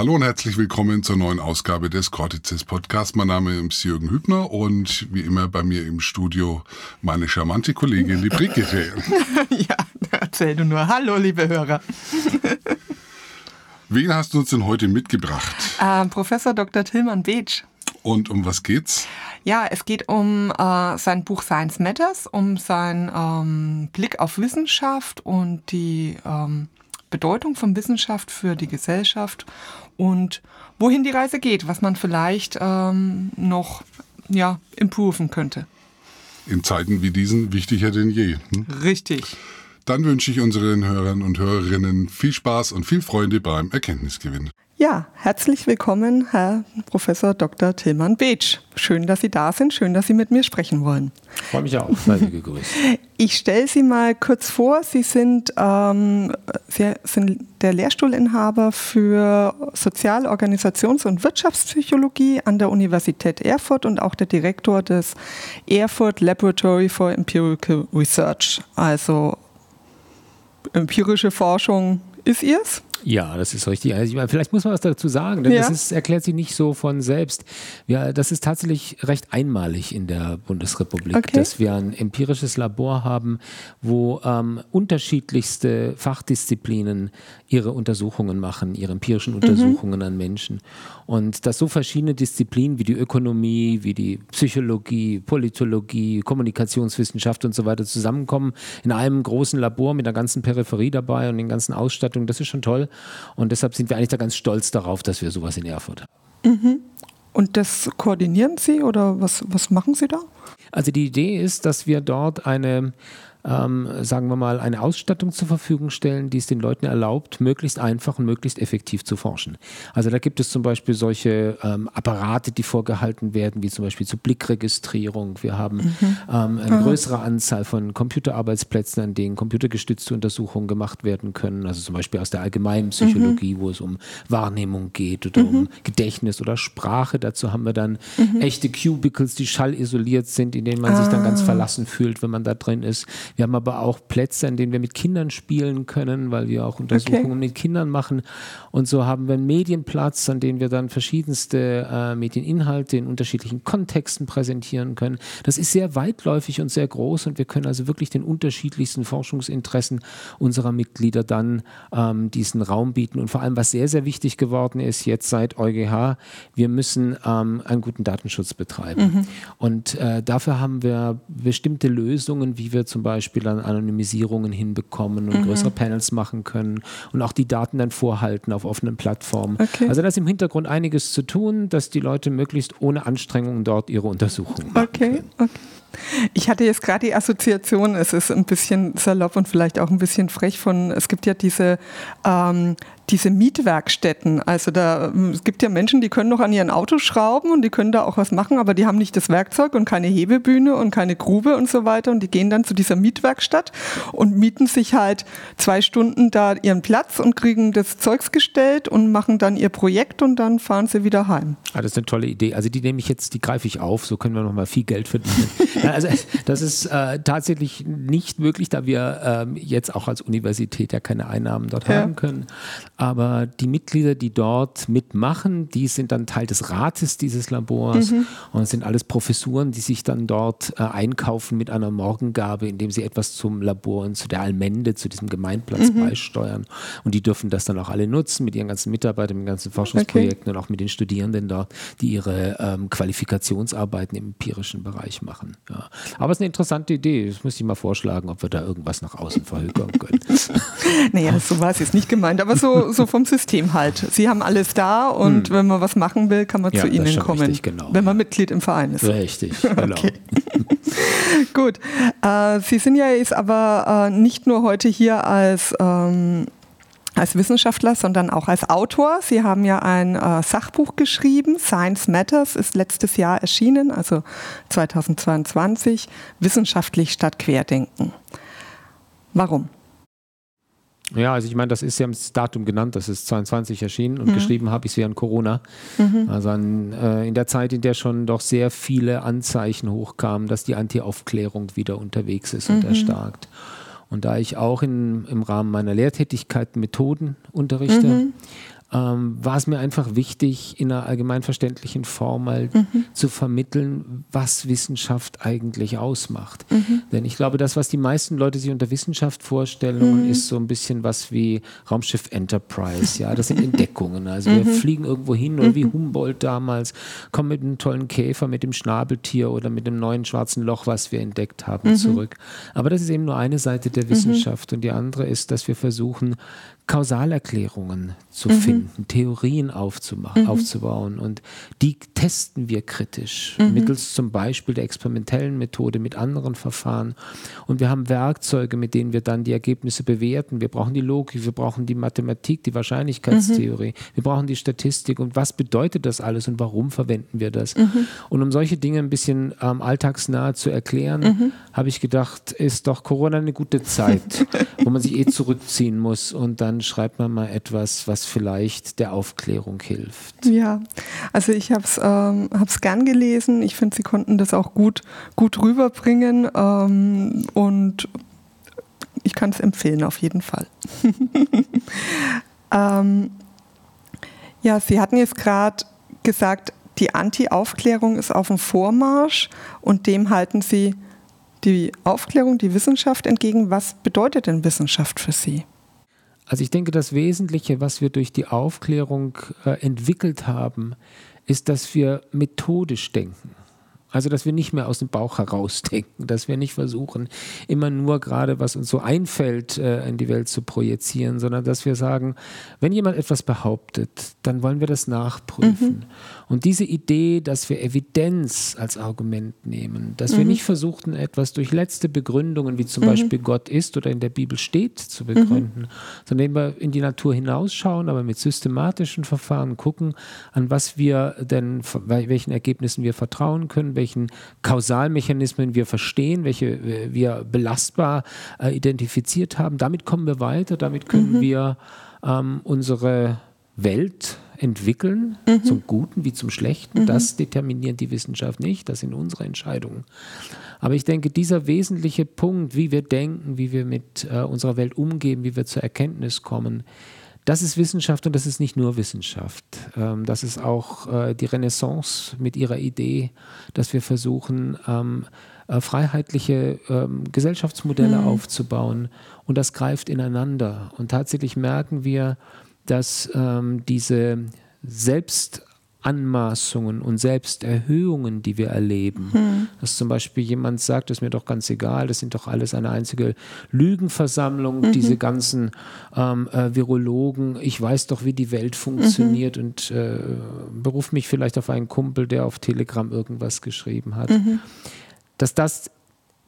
Hallo und herzlich willkommen zur neuen Ausgabe des Cortices Podcast. Mein Name ist Jürgen Hübner und wie immer bei mir im Studio meine charmante Kollegin, die Brigitte. ja, erzähl du nur. Hallo, liebe Hörer. Wen hast du uns denn heute mitgebracht? Äh, Professor Dr. Tilman Beetsch. Und um was geht's? Ja, es geht um äh, sein Buch Science Matters, um seinen ähm, Blick auf Wissenschaft und die ähm, Bedeutung von Wissenschaft für die Gesellschaft und wohin die Reise geht, was man vielleicht ähm, noch ja, improven könnte. In Zeiten wie diesen wichtiger denn je. Hm? Richtig. Dann wünsche ich unseren Hörern und Hörerinnen viel Spaß und viel Freude beim Erkenntnisgewinn. Ja, herzlich willkommen, Herr Professor Dr. Tillmann Beetsch. Schön, dass Sie da sind, schön, dass Sie mit mir sprechen wollen. Ich freue mich auch, sei Sie gegrüßt. Ich stelle Sie mal kurz vor. Sie sind, ähm, Sie sind der Lehrstuhlinhaber für Sozial-, Organisations- und Wirtschaftspsychologie an der Universität Erfurt und auch der Direktor des Erfurt Laboratory for Empirical Research. Also empirische Forschung ist Ihrs? Ja, das ist richtig. Also meine, vielleicht muss man was dazu sagen, denn ja. das ist, erklärt sich nicht so von selbst. Ja, das ist tatsächlich recht einmalig in der Bundesrepublik, okay. dass wir ein empirisches Labor haben, wo ähm, unterschiedlichste Fachdisziplinen ihre Untersuchungen machen, ihre empirischen mhm. Untersuchungen mhm. an Menschen. Und dass so verschiedene Disziplinen wie die Ökonomie, wie die Psychologie, Politologie, Kommunikationswissenschaft und so weiter zusammenkommen in einem großen Labor mit der ganzen Peripherie dabei und den ganzen Ausstattungen, das ist schon toll. Und deshalb sind wir eigentlich da ganz stolz darauf, dass wir sowas in Erfurt haben. Mhm. Und das koordinieren Sie oder was, was machen Sie da? Also die Idee ist, dass wir dort eine ähm, sagen wir mal, eine Ausstattung zur Verfügung stellen, die es den Leuten erlaubt, möglichst einfach und möglichst effektiv zu forschen. Also da gibt es zum Beispiel solche ähm, Apparate, die vorgehalten werden, wie zum Beispiel zur Blickregistrierung. Wir haben mhm. ähm, eine Aha. größere Anzahl von Computerarbeitsplätzen, an denen computergestützte Untersuchungen gemacht werden können. Also zum Beispiel aus der allgemeinen Psychologie, mhm. wo es um Wahrnehmung geht oder mhm. um Gedächtnis oder Sprache. Dazu haben wir dann mhm. echte Cubicles, die schallisoliert sind, in denen man ah. sich dann ganz ah. verlassen fühlt, wenn man da drin ist. Wir haben aber auch Plätze, an denen wir mit Kindern spielen können, weil wir auch Untersuchungen okay. mit Kindern machen. Und so haben wir einen Medienplatz, an dem wir dann verschiedenste äh, Medieninhalte in unterschiedlichen Kontexten präsentieren können. Das ist sehr weitläufig und sehr groß und wir können also wirklich den unterschiedlichsten Forschungsinteressen unserer Mitglieder dann ähm, diesen Raum bieten. Und vor allem, was sehr, sehr wichtig geworden ist jetzt seit EuGH, wir müssen ähm, einen guten Datenschutz betreiben. Mhm. Und äh, dafür haben wir bestimmte Lösungen, wie wir zum Beispiel Beispiel dann Anonymisierungen hinbekommen und mhm. größere Panels machen können und auch die Daten dann vorhalten auf offenen Plattformen. Okay. Also da ist im Hintergrund einiges zu tun, dass die Leute möglichst ohne Anstrengungen dort ihre Untersuchungen machen okay. können. Okay. Ich hatte jetzt gerade die Assoziation, es ist ein bisschen salopp und vielleicht auch ein bisschen frech von, es gibt ja diese ähm, diese Mietwerkstätten. Also da ähm, es gibt ja Menschen, die können noch an ihren Autos schrauben und die können da auch was machen, aber die haben nicht das Werkzeug und keine Hebebühne und keine Grube und so weiter und die gehen dann zu dieser Mietwerkstatt und mieten sich halt zwei Stunden da ihren Platz und kriegen das Zeugs gestellt und machen dann ihr Projekt und dann fahren sie wieder heim. Ah, das ist eine tolle Idee. Also die nehme ich jetzt, die greife ich auf, so können wir nochmal viel Geld verdienen. also das ist äh, tatsächlich nicht möglich, da wir ähm, jetzt auch als Universität ja keine Einnahmen dort ja. haben können. Aber die Mitglieder, die dort mitmachen, die sind dann Teil des Rates dieses Labors mhm. und sind alles Professuren, die sich dann dort äh, einkaufen mit einer Morgengabe, indem sie etwas zum Labor und zu der Allmende, zu diesem Gemeinplatz mhm. beisteuern. Und die dürfen das dann auch alle nutzen mit ihren ganzen Mitarbeitern, mit den ganzen Forschungsprojekten okay. und auch mit den Studierenden dort, die ihre ähm, Qualifikationsarbeiten im empirischen Bereich machen. Ja. Aber es ist eine interessante Idee. Das muss ich mal vorschlagen, ob wir da irgendwas nach außen verhökern können. naja, so war es jetzt nicht gemeint, aber so, so vom System halt. Sie haben alles da und hm. wenn man was machen will, kann man ja, zu Ihnen kommen. Richtig, genau. Wenn man Mitglied im Verein ist. Richtig, genau. Okay. Gut. Äh, Sie sind ja jetzt aber äh, nicht nur heute hier als ähm, als Wissenschaftler, sondern auch als Autor. Sie haben ja ein äh, Sachbuch geschrieben, Science Matters, ist letztes Jahr erschienen, also 2022, Wissenschaftlich statt Querdenken. Warum? Ja, also ich meine, das ist ja das Datum genannt, das ist 22 erschienen und mhm. geschrieben habe ich es während Corona. Mhm. Also an, äh, in der Zeit, in der schon doch sehr viele Anzeichen hochkamen, dass die Anti-Aufklärung wieder unterwegs ist mhm. und erstarkt. Und da ich auch in, im Rahmen meiner Lehrtätigkeit Methoden unterrichte, mhm ähm, war es mir einfach wichtig, in einer allgemeinverständlichen Form mal mhm. zu vermitteln, was Wissenschaft eigentlich ausmacht. Mhm. Denn ich glaube, das, was die meisten Leute sich unter Wissenschaft vorstellen, mhm. ist so ein bisschen was wie Raumschiff Enterprise. Ja, das sind Entdeckungen. Also wir mhm. fliegen irgendwo hin oder wie mhm. Humboldt damals, kommen mit einem tollen Käfer, mit dem Schnabeltier oder mit dem neuen schwarzen Loch, was wir entdeckt haben, mhm. zurück. Aber das ist eben nur eine Seite der Wissenschaft und die andere ist, dass wir versuchen, Kausalerklärungen zu mhm. Theorien aufzumachen, mhm. aufzubauen. Und die testen wir kritisch, mhm. mittels zum Beispiel der experimentellen Methode mit anderen Verfahren. Und wir haben Werkzeuge, mit denen wir dann die Ergebnisse bewerten. Wir brauchen die Logik, wir brauchen die Mathematik, die Wahrscheinlichkeitstheorie, mhm. wir brauchen die Statistik. Und was bedeutet das alles und warum verwenden wir das? Mhm. Und um solche Dinge ein bisschen ähm, alltagsnah zu erklären, habe ich gedacht, ist doch Corona eine gute Zeit, wo man sich eh zurückziehen muss und dann schreibt man mal etwas, was vielleicht der Aufklärung hilft. Ja, also ich habe es ähm, gern gelesen. Ich finde, Sie konnten das auch gut, gut rüberbringen ähm, und ich kann es empfehlen auf jeden Fall. ähm, ja, Sie hatten jetzt gerade gesagt, die Anti-Aufklärung ist auf dem Vormarsch und dem halten Sie die Aufklärung, die Wissenschaft entgegen. Was bedeutet denn Wissenschaft für Sie? Also ich denke, das Wesentliche, was wir durch die Aufklärung äh, entwickelt haben, ist, dass wir methodisch denken. Also, dass wir nicht mehr aus dem Bauch herausdenken, dass wir nicht versuchen, immer nur gerade, was uns so einfällt, äh, in die Welt zu projizieren, sondern dass wir sagen, wenn jemand etwas behauptet, dann wollen wir das nachprüfen. Mhm. Und diese Idee, dass wir Evidenz als Argument nehmen, dass mhm. wir nicht versuchten, etwas durch letzte Begründungen, wie zum mhm. Beispiel Gott ist oder in der Bibel steht, zu begründen, mhm. sondern wir in die Natur hinausschauen, aber mit systematischen Verfahren gucken, an was wir denn, welchen Ergebnissen wir vertrauen können, welchen Kausalmechanismen wir verstehen, welche äh, wir belastbar äh, identifiziert haben. Damit kommen wir weiter, damit können mhm. wir ähm, unsere Welt entwickeln, mhm. zum Guten wie zum Schlechten. Mhm. Das determiniert die Wissenschaft nicht, das sind unsere Entscheidungen. Aber ich denke, dieser wesentliche Punkt, wie wir denken, wie wir mit äh, unserer Welt umgehen, wie wir zur Erkenntnis kommen, das ist Wissenschaft und das ist nicht nur Wissenschaft. Ähm, das ist auch äh, die Renaissance mit ihrer Idee, dass wir versuchen, ähm, äh, freiheitliche ähm, Gesellschaftsmodelle mhm. aufzubauen. Und das greift ineinander. Und tatsächlich merken wir, dass diese Selbst Anmaßungen und Selbsterhöhungen, die wir erleben. Hm. Dass zum Beispiel jemand sagt, das ist mir doch ganz egal, das sind doch alles eine einzige Lügenversammlung, mhm. diese ganzen ähm, äh, Virologen, ich weiß doch, wie die Welt funktioniert mhm. und äh, beruf mich vielleicht auf einen Kumpel, der auf Telegram irgendwas geschrieben hat. Mhm. Dass das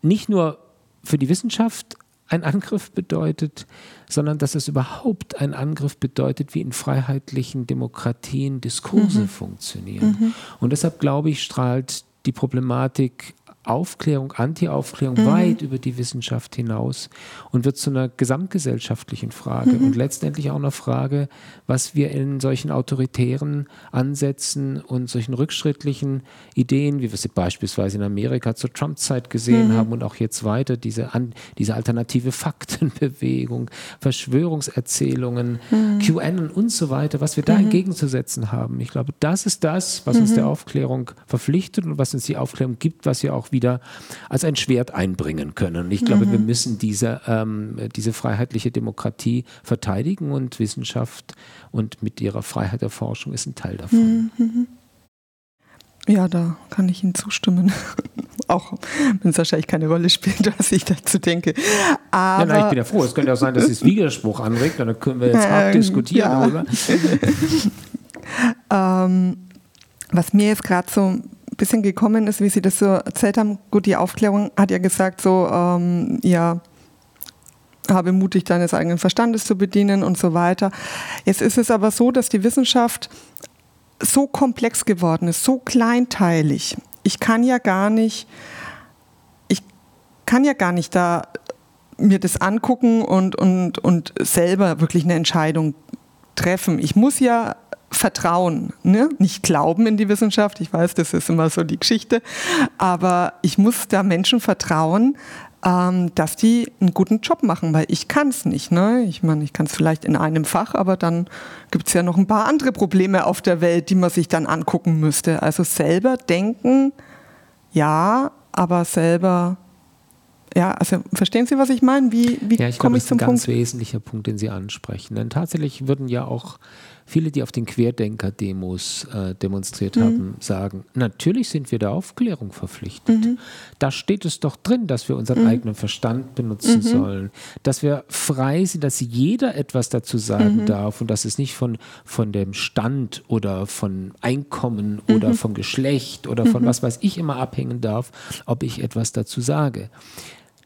nicht nur für die Wissenschaft ein Angriff bedeutet, sondern dass es überhaupt ein Angriff bedeutet, wie in freiheitlichen Demokratien Diskurse mhm. funktionieren. Mhm. Und deshalb glaube ich, strahlt die Problematik Aufklärung, Anti-Aufklärung mhm. weit über die Wissenschaft hinaus und wird zu einer gesamtgesellschaftlichen Frage mhm. und letztendlich auch einer Frage, was wir in solchen autoritären Ansätzen und solchen rückschrittlichen Ideen, wie wir sie beispielsweise in Amerika zur Trump-Zeit gesehen mhm. haben und auch jetzt weiter, diese, an, diese alternative Faktenbewegung, Verschwörungserzählungen, mhm. QAnon und so weiter, was wir da mhm. entgegenzusetzen haben. Ich glaube, das ist das, was uns mhm. der Aufklärung verpflichtet und was uns die Aufklärung gibt, was ja auch wieder als ein Schwert einbringen können. Und ich glaube, mhm. wir müssen diese, ähm, diese freiheitliche Demokratie verteidigen und Wissenschaft und mit ihrer Freiheit der Forschung ist ein Teil davon. Mhm. Ja, da kann ich Ihnen zustimmen. auch wenn es wahrscheinlich keine Rolle spielt, was ich dazu denke. Aber ja, nein, ich bin ja froh. Es könnte auch sein, dass es Widerspruch anregt, dann können wir jetzt hart ähm, diskutieren ja. darüber. ähm, was mir jetzt gerade so bisschen gekommen ist, wie Sie das so erzählt haben. Gut, die Aufklärung hat ja gesagt, so, ähm, ja, habe mutig deines eigenen Verstandes zu bedienen und so weiter. Jetzt ist es aber so, dass die Wissenschaft so komplex geworden ist, so kleinteilig. Ich kann ja gar nicht, ich kann ja gar nicht da mir das angucken und, und, und selber wirklich eine Entscheidung treffen. Ich muss ja Vertrauen, ne? nicht Glauben in die Wissenschaft. Ich weiß, das ist immer so die Geschichte, aber ich muss da Menschen vertrauen, ähm, dass die einen guten Job machen, weil ich kann es nicht. Ne? Ich meine, ich kann es vielleicht in einem Fach, aber dann gibt es ja noch ein paar andere Probleme auf der Welt, die man sich dann angucken müsste. Also selber denken, ja, aber selber ja, also verstehen Sie, was ich meine? Wie, wie ja, ich komme ich zum Punkt? Das ist ein ganz wesentlicher Punkt, den Sie ansprechen. Denn tatsächlich würden ja auch viele, die auf den Querdenker-Demos äh, demonstriert mhm. haben, sagen, natürlich sind wir der Aufklärung verpflichtet. Mhm. Da steht es doch drin, dass wir unseren mhm. eigenen Verstand benutzen mhm. sollen, dass wir frei sind, dass jeder etwas dazu sagen mhm. darf und dass es nicht von, von dem Stand oder von Einkommen oder mhm. von Geschlecht oder von was weiß ich immer abhängen darf, ob ich etwas dazu sage.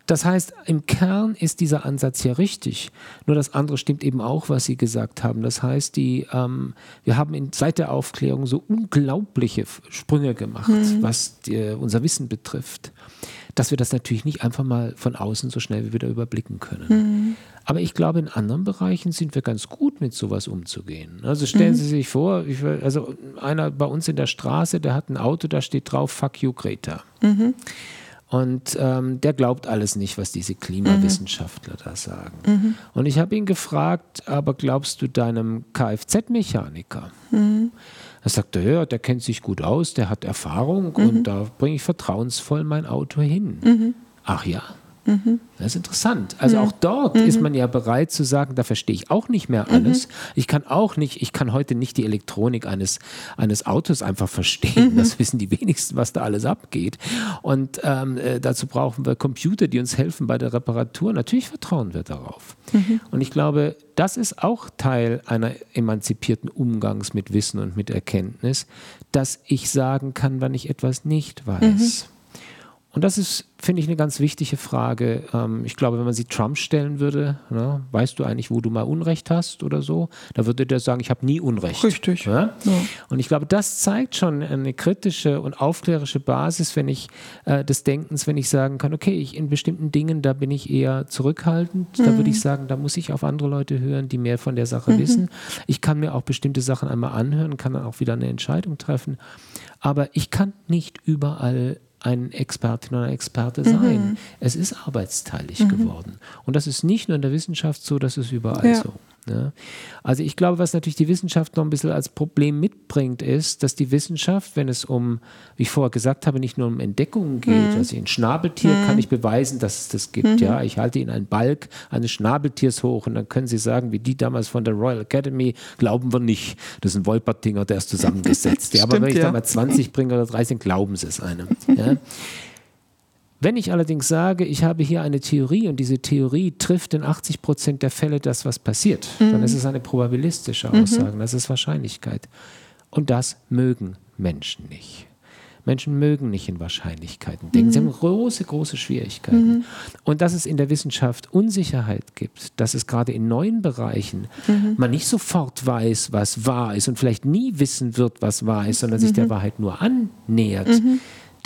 Das heißt, im Kern ist dieser Ansatz ja richtig. Nur das andere stimmt eben auch, was Sie gesagt haben. Das heißt, die, ähm, wir haben in, seit der Aufklärung so unglaubliche Sprünge gemacht, mhm. was die, unser Wissen betrifft, dass wir das natürlich nicht einfach mal von außen so schnell wie wieder überblicken können. Mhm. Aber ich glaube, in anderen Bereichen sind wir ganz gut mit sowas umzugehen. Also stellen mhm. Sie sich vor, ich, also einer bei uns in der Straße, der hat ein Auto, da steht drauf, fuck you, Greta. Mhm. Und ähm, der glaubt alles nicht, was diese Klimawissenschaftler mhm. da sagen. Mhm. Und ich habe ihn gefragt, aber glaubst du deinem Kfz-Mechaniker? Mhm. Er, ja, der kennt sich gut aus, der hat Erfahrung und mhm. da bringe ich vertrauensvoll mein Auto hin. Mhm. Ach ja. Mhm. Das ist interessant. Also auch dort mhm. ist man ja bereit zu sagen, da verstehe ich auch nicht mehr alles. Mhm. Ich kann auch nicht, ich kann heute nicht die Elektronik eines, eines Autos einfach verstehen. Mhm. Das wissen die wenigsten, was da alles abgeht. Und ähm, äh, dazu brauchen wir Computer, die uns helfen bei der Reparatur. Natürlich vertrauen wir darauf. Mhm. Und ich glaube, das ist auch Teil einer emanzipierten Umgangs mit Wissen und mit Erkenntnis, dass ich sagen kann, wann ich etwas nicht weiß. Und das ist, finde ich, eine ganz wichtige Frage. Ähm, ich glaube, wenn man sie Trump stellen würde, ne, weißt du eigentlich, wo du mal Unrecht hast oder so, da würde der sagen, ich habe nie Unrecht. Richtig. Ja? Ja. Und ich glaube, das zeigt schon eine kritische und aufklärische Basis, wenn ich äh, des Denkens, wenn ich sagen kann, okay, ich in bestimmten Dingen, da bin ich eher zurückhaltend. Mhm. Da würde ich sagen, da muss ich auf andere Leute hören, die mehr von der Sache mhm. wissen. Ich kann mir auch bestimmte Sachen einmal anhören, kann dann auch wieder eine Entscheidung treffen. Aber ich kann nicht überall ein Expertin oder Experte sein. Mhm. Es ist arbeitsteilig mhm. geworden. Und das ist nicht nur in der Wissenschaft so, das ist überall ja. so. Ja. Also ich glaube, was natürlich die Wissenschaft noch ein bisschen als Problem mitbringt, ist, dass die Wissenschaft, wenn es um, wie ich vorher gesagt habe, nicht nur um Entdeckungen geht, mhm. also ein Schnabeltier mhm. kann ich beweisen, dass es das gibt. Mhm. Ja, ich halte Ihnen einen Balk eines Schnabeltiers hoch und dann können Sie sagen, wie die damals von der Royal Academy, glauben wir nicht. Das ist ein Wolpertinger, der ist zusammengesetzt. ja, aber wenn ich ja. da mal 20 bringe oder 30, glauben Sie es einem. Ja. Wenn ich allerdings sage, ich habe hier eine Theorie und diese Theorie trifft in 80 Prozent der Fälle das, was passiert, mhm. dann ist es eine probabilistische mhm. Aussage, mhm. das ist Wahrscheinlichkeit. Und das mögen Menschen nicht. Menschen mögen nicht in Wahrscheinlichkeiten denken. Mhm. Sie haben große, große Schwierigkeiten. Mhm. Und dass es in der Wissenschaft Unsicherheit gibt, dass es gerade in neuen Bereichen mhm. man nicht sofort weiß, was wahr ist und vielleicht nie wissen wird, was wahr ist, sondern sich der Wahrheit nur annähert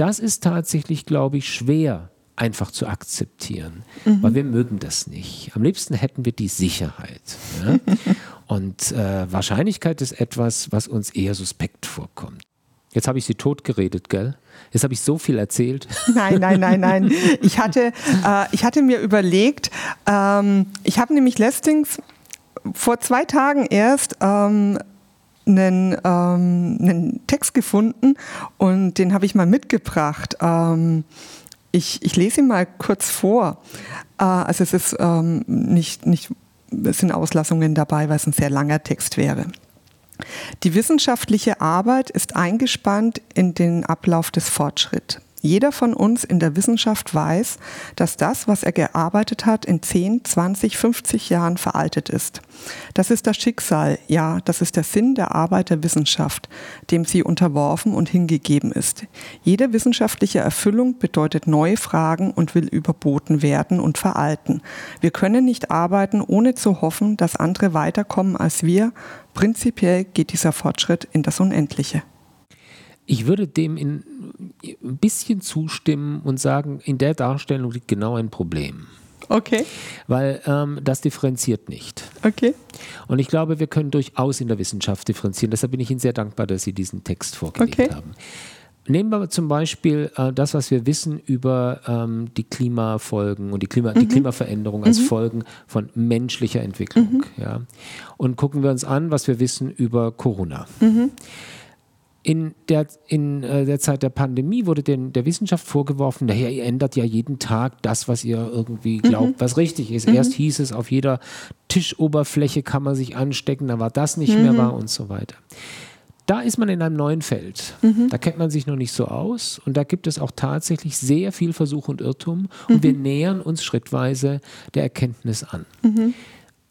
das ist tatsächlich, glaube ich, schwer einfach zu akzeptieren, mhm. weil wir mögen das nicht. Am liebsten hätten wir die Sicherheit. Ja? Und äh, Wahrscheinlichkeit ist etwas, was uns eher suspekt vorkommt. Jetzt habe ich sie totgeredet, gell? Jetzt habe ich so viel erzählt. Nein, nein, nein, nein. Ich hatte, äh, ich hatte mir überlegt, ähm, ich habe nämlich Lestings vor zwei Tagen erst ähm, einen, ähm, einen Text gefunden und den habe ich mal mitgebracht. Ähm, ich, ich lese ihn mal kurz vor. Äh, also es ist ähm, nicht, nicht, es sind Auslassungen dabei, weil es ein sehr langer Text wäre. Die wissenschaftliche Arbeit ist eingespannt in den Ablauf des Fortschritts. Jeder von uns in der Wissenschaft weiß, dass das, was er gearbeitet hat, in 10, 20, 50 Jahren veraltet ist. Das ist das Schicksal, ja, das ist der Sinn der Arbeit der Wissenschaft, dem sie unterworfen und hingegeben ist. Jede wissenschaftliche Erfüllung bedeutet neue Fragen und will überboten werden und veralten. Wir können nicht arbeiten, ohne zu hoffen, dass andere weiterkommen als wir. Prinzipiell geht dieser Fortschritt in das Unendliche. Ich würde dem in, ein bisschen zustimmen und sagen, in der Darstellung liegt genau ein Problem. Okay. Weil ähm, das differenziert nicht. Okay. Und ich glaube, wir können durchaus in der Wissenschaft differenzieren. Deshalb bin ich Ihnen sehr dankbar, dass Sie diesen Text vorgelegt okay. haben. Nehmen wir zum Beispiel äh, das, was wir wissen über ähm, die Klimafolgen und die, Klima, mhm. die Klimaveränderung als mhm. Folgen von menschlicher Entwicklung. Mhm. Ja. Und gucken wir uns an, was wir wissen über Corona. Mhm. In der, in äh, der Zeit der Pandemie wurde den, der Wissenschaft vorgeworfen, naja, ihr ändert ja jeden Tag das, was ihr irgendwie mhm. glaubt, was richtig ist. Erst hieß es, auf jeder Tischoberfläche kann man sich anstecken, dann war das nicht mehr wahr und so weiter da ist man in einem neuen Feld. Mhm. Da kennt man sich noch nicht so aus und da gibt es auch tatsächlich sehr viel Versuch und Irrtum und mhm. wir nähern uns schrittweise der Erkenntnis an.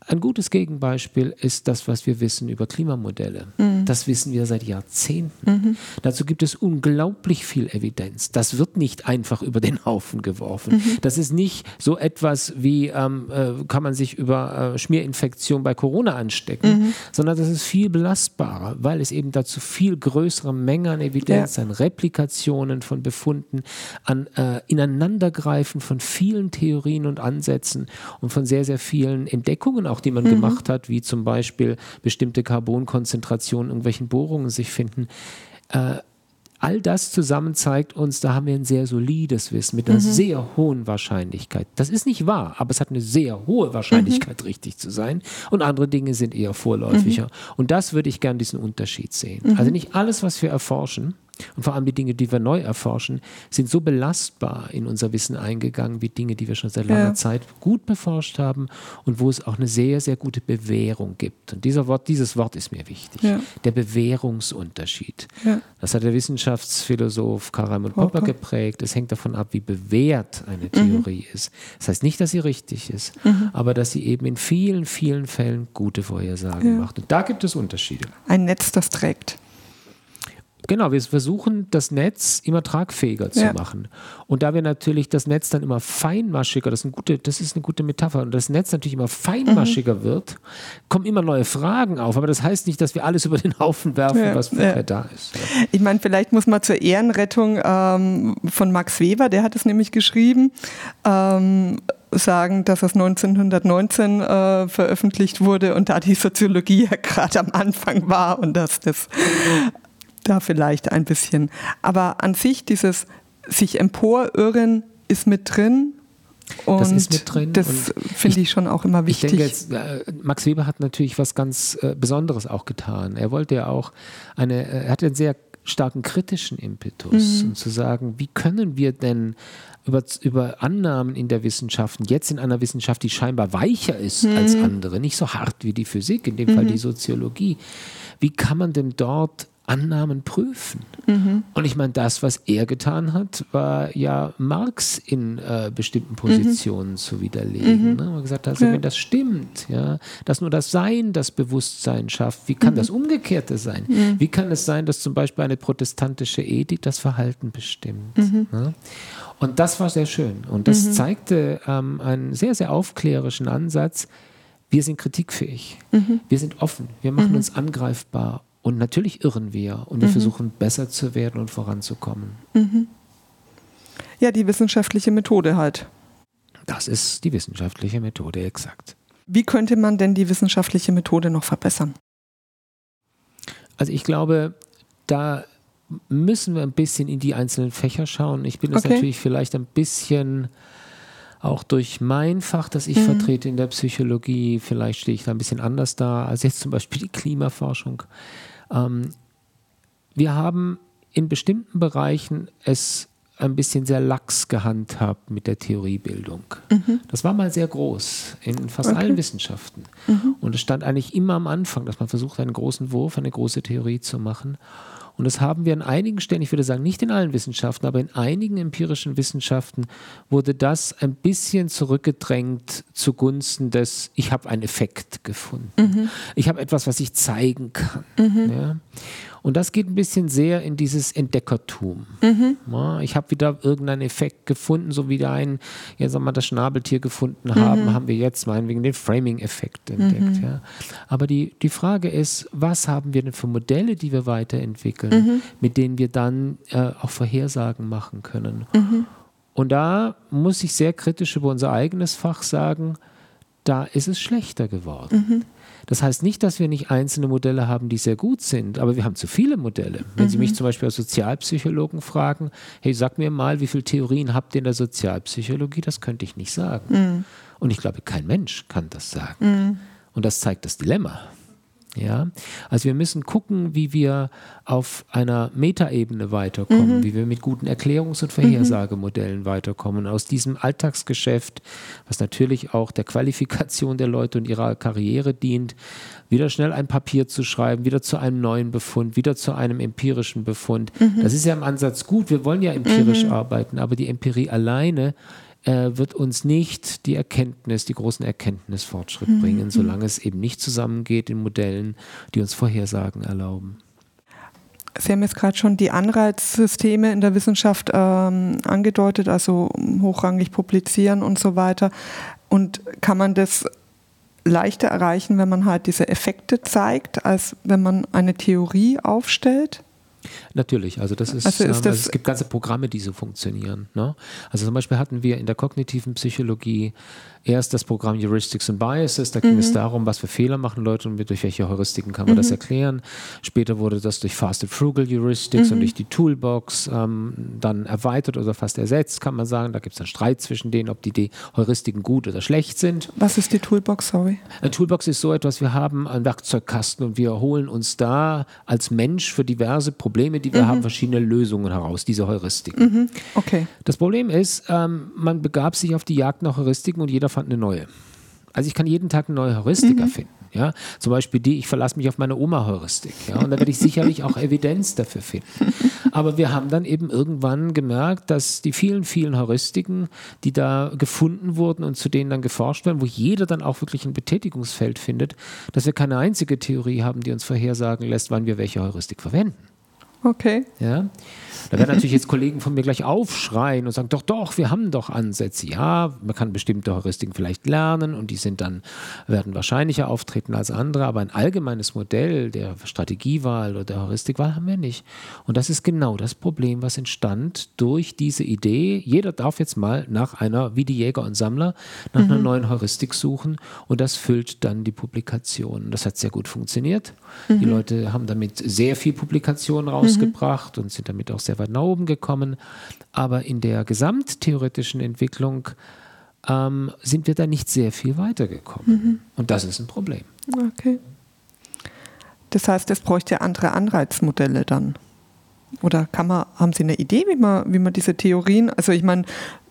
Ein gutes Gegenbeispiel ist das, was wir wissen über Klimamodelle. Mhm. Das wissen wir seit Jahrzehnten. Mhm. Dazu gibt es unglaublich viel Evidenz. Das wird nicht einfach über den Haufen geworfen. Mhm. Das ist nicht so etwas wie, ähm, äh, kann man sich über äh, Schmierinfektion bei Corona anstecken, mhm. sondern das ist viel belastbarer, weil es eben dazu viel größere Mengen an Evidenz, ja. an Replikationen von Befunden, an äh, Ineinandergreifen von vielen Theorien und Ansätzen und von sehr, sehr vielen Entdeckungen auch auch die man mhm. gemacht hat, wie zum Beispiel bestimmte Carbonkonzentrationen in irgendwelchen Bohrungen sich finden. Äh, all das zusammen zeigt uns, da haben wir ein sehr solides Wissen mit einer mhm. sehr hohen Wahrscheinlichkeit. Das ist nicht wahr, aber es hat eine sehr hohe Wahrscheinlichkeit, mhm. richtig zu sein. Und andere Dinge sind eher vorläufiger. Mhm. Und das würde ich gern diesen Unterschied sehen. Mhm. Also nicht alles, was wir erforschen, und vor allem die Dinge, die wir neu erforschen, sind so belastbar in unser Wissen eingegangen wie Dinge, die wir schon seit langer ja. Zeit gut beforscht haben und wo es auch eine sehr, sehr gute Bewährung gibt. Und dieser Wort, dieses Wort ist mir wichtig. Ja. Der Bewährungsunterschied. Ja. Das hat der Wissenschaftsphilosoph Karl Raimund Popper geprägt. Es hängt davon ab, wie bewährt eine mhm. Theorie mhm. ist. Das heißt nicht, dass sie richtig ist, mhm. aber dass sie eben in vielen, vielen Fällen gute Vorhersagen macht. Und da gibt es Unterschiede. Ein Netz, das trägt. Genau, wir versuchen das Netz immer tragfähiger zu ja. machen. Und da wir natürlich das Netz dann immer feinmaschiger, das ist, eine gute, das ist eine gute Metapher, und das Netz natürlich immer feinmaschiger mhm. wird, kommen immer neue Fragen auf. Aber das heißt nicht, dass wir alles über den Haufen werfen, ja. was vorher ja. da ist. Ich meine, vielleicht muss man zur Ehrenrettung ähm, von Max Weber, der hat es nämlich geschrieben, ähm, sagen, dass es 1919 äh, veröffentlicht wurde und da die Soziologie ja gerade am Anfang war und dass das da vielleicht ein bisschen. Aber an sich dieses sich emporirren ist mit drin. Und das ist mit drin. Das finde ich schon auch immer wichtig. Ich denke jetzt, äh, Max Weber hat natürlich was ganz äh, Besonderes auch getan. Er wollte ja auch eine, äh, er hatte einen sehr starken kritischen Impetus, mhm. um zu sagen, wie können wir denn über, über Annahmen in der Wissenschaft, jetzt in einer Wissenschaft, die scheinbar weicher ist mhm. als andere, nicht so hart wie die Physik, in dem mhm. Fall die Soziologie, wie kann man denn dort Annahmen prüfen. Mhm. Und ich meine, das, was er getan hat, war ja Marx in äh, bestimmten Positionen mhm. zu widerlegen. Mhm. Ne? Man gesagt hat, also, ja. wenn das stimmt, ja, dass nur das Sein das Bewusstsein schafft, wie kann mhm. das Umgekehrte sein? Mhm. Wie kann es sein, dass zum Beispiel eine protestantische Ethik das Verhalten bestimmt? Mhm. Ne? Und das war sehr schön. Und das zeigte ähm, einen sehr, sehr aufklärischen Ansatz. Wir sind kritikfähig. Wir sind offen. Wir machen uns angreifbar und natürlich irren wir und wir mhm. versuchen besser zu werden und voranzukommen. Mhm. Ja, die wissenschaftliche Methode halt. Das ist die wissenschaftliche Methode, exakt. Wie könnte man denn die wissenschaftliche Methode noch verbessern? Also ich glaube, da müssen wir ein bisschen in die einzelnen Fächer schauen. Ich bin jetzt okay. natürlich vielleicht ein bisschen auch durch mein Fach, das ich mhm. vertrete in der Psychologie, vielleicht stehe ich da ein bisschen anders da als jetzt zum Beispiel die Klimaforschung. Ähm, wir haben in bestimmten Bereichen es ein bisschen sehr lax gehandhabt mit der Theoriebildung. Mhm. Das war mal sehr groß in fast okay. allen Wissenschaften. Mhm. Und es stand eigentlich immer am Anfang, dass man versucht, einen großen Wurf, eine große Theorie zu machen. Und das haben wir an einigen Stellen, ich würde sagen, nicht in allen Wissenschaften, aber in einigen empirischen Wissenschaften wurde das ein bisschen zurückgedrängt zugunsten des, ich habe einen Effekt gefunden. Mhm. Ich habe etwas, was ich zeigen kann. Mhm. Ja? Und das geht ein bisschen sehr in dieses Entdeckertum. Mhm. Ja, ich habe wieder irgendeinen Effekt gefunden, so wie wir ein, ja, sagen wir, das Schnabeltier gefunden haben, mhm. haben wir jetzt meinetwegen den Framing-Effekt entdeckt. Mhm. Ja. Aber die, die Frage ist, was haben wir denn für Modelle, die wir weiterentwickeln, mhm. mit denen wir dann äh, auch Vorhersagen machen können? Mhm. Und da muss ich sehr kritisch über unser eigenes Fach sagen, da ist es schlechter geworden. Mhm. Das heißt nicht, dass wir nicht einzelne Modelle haben, die sehr gut sind, aber wir haben zu viele Modelle. Wenn mhm. Sie mich zum Beispiel als Sozialpsychologen fragen, hey, sag mir mal, wie viele Theorien habt ihr in der Sozialpsychologie? Das könnte ich nicht sagen. Mhm. Und ich glaube, kein Mensch kann das sagen. Mhm. Und das zeigt das Dilemma. Ja, also wir müssen gucken, wie wir auf einer Metaebene weiterkommen, mhm. wie wir mit guten Erklärungs- und Vorhersagemodellen mhm. weiterkommen. Aus diesem Alltagsgeschäft, was natürlich auch der Qualifikation der Leute und ihrer Karriere dient, wieder schnell ein Papier zu schreiben, wieder zu einem neuen Befund, wieder zu einem empirischen Befund. Mhm. Das ist ja im Ansatz gut. Wir wollen ja empirisch mhm. arbeiten, aber die Empirie alleine äh, wird uns nicht die Erkenntnis, die großen Erkenntnisfortschritt mhm. bringen, solange es eben nicht zusammengeht in Modellen, die uns Vorhersagen erlauben. Sie haben jetzt gerade schon die Anreizsysteme in der Wissenschaft ähm, angedeutet, also hochrangig publizieren und so weiter. Und kann man das leichter erreichen, wenn man halt diese Effekte zeigt, als wenn man eine Theorie aufstellt? Natürlich, also das ist, also ist ähm, das es gibt ganze Programme, die so funktionieren. Ne? Also zum Beispiel hatten wir in der kognitiven Psychologie erst das Programm Heuristics and Biases, da ging mhm. es darum, was für Fehler machen Leute und durch welche Heuristiken kann man mhm. das erklären. Später wurde das durch Fast and Frugal Heuristics mhm. und durch die Toolbox ähm, dann erweitert oder fast ersetzt, kann man sagen. Da gibt es einen Streit zwischen denen, ob die, die Heuristiken gut oder schlecht sind. Was ist die Toolbox, sorry? Eine Toolbox ist so etwas, wir haben einen Werkzeugkasten und wir holen uns da als Mensch für diverse Probleme, die wir mhm. haben, verschiedene Lösungen heraus, diese Heuristiken. Mhm. Okay. Das Problem ist, ähm, man begab sich auf die Jagd nach Heuristiken und jeder fand eine neue. Also ich kann jeden Tag eine neue Heuristik mhm. erfinden. Ja? Zum Beispiel die, ich verlasse mich auf meine Oma-Heuristik. Ja? Und da werde ich sicherlich auch Evidenz dafür finden. Aber wir haben dann eben irgendwann gemerkt, dass die vielen, vielen Heuristiken, die da gefunden wurden und zu denen dann geforscht werden, wo jeder dann auch wirklich ein Betätigungsfeld findet, dass wir keine einzige Theorie haben, die uns vorhersagen lässt, wann wir welche Heuristik verwenden. Okay. Ja. Da werden natürlich jetzt Kollegen von mir gleich aufschreien und sagen, doch, doch, wir haben doch Ansätze. Ja, man kann bestimmte Heuristiken vielleicht lernen und die sind dann, werden wahrscheinlicher auftreten als andere, aber ein allgemeines Modell der Strategiewahl oder der Heuristikwwahl haben wir nicht. Und das ist genau das Problem, was entstand durch diese Idee. Jeder darf jetzt mal nach einer, wie die Jäger und Sammler, nach mhm. einer neuen Heuristik suchen und das füllt dann die Publikation. Das hat sehr gut funktioniert. Mhm. Die Leute haben damit sehr viel Publikation rausgebracht mhm. und sind damit auch sehr weit nach oben gekommen. Aber in der gesamttheoretischen Entwicklung ähm, sind wir da nicht sehr viel weitergekommen. Mhm. Und das ist ein Problem. Okay. Das heißt, es bräuchte andere Anreizmodelle dann. Oder kann man, haben Sie eine Idee, wie man, wie man diese Theorien, also ich meine,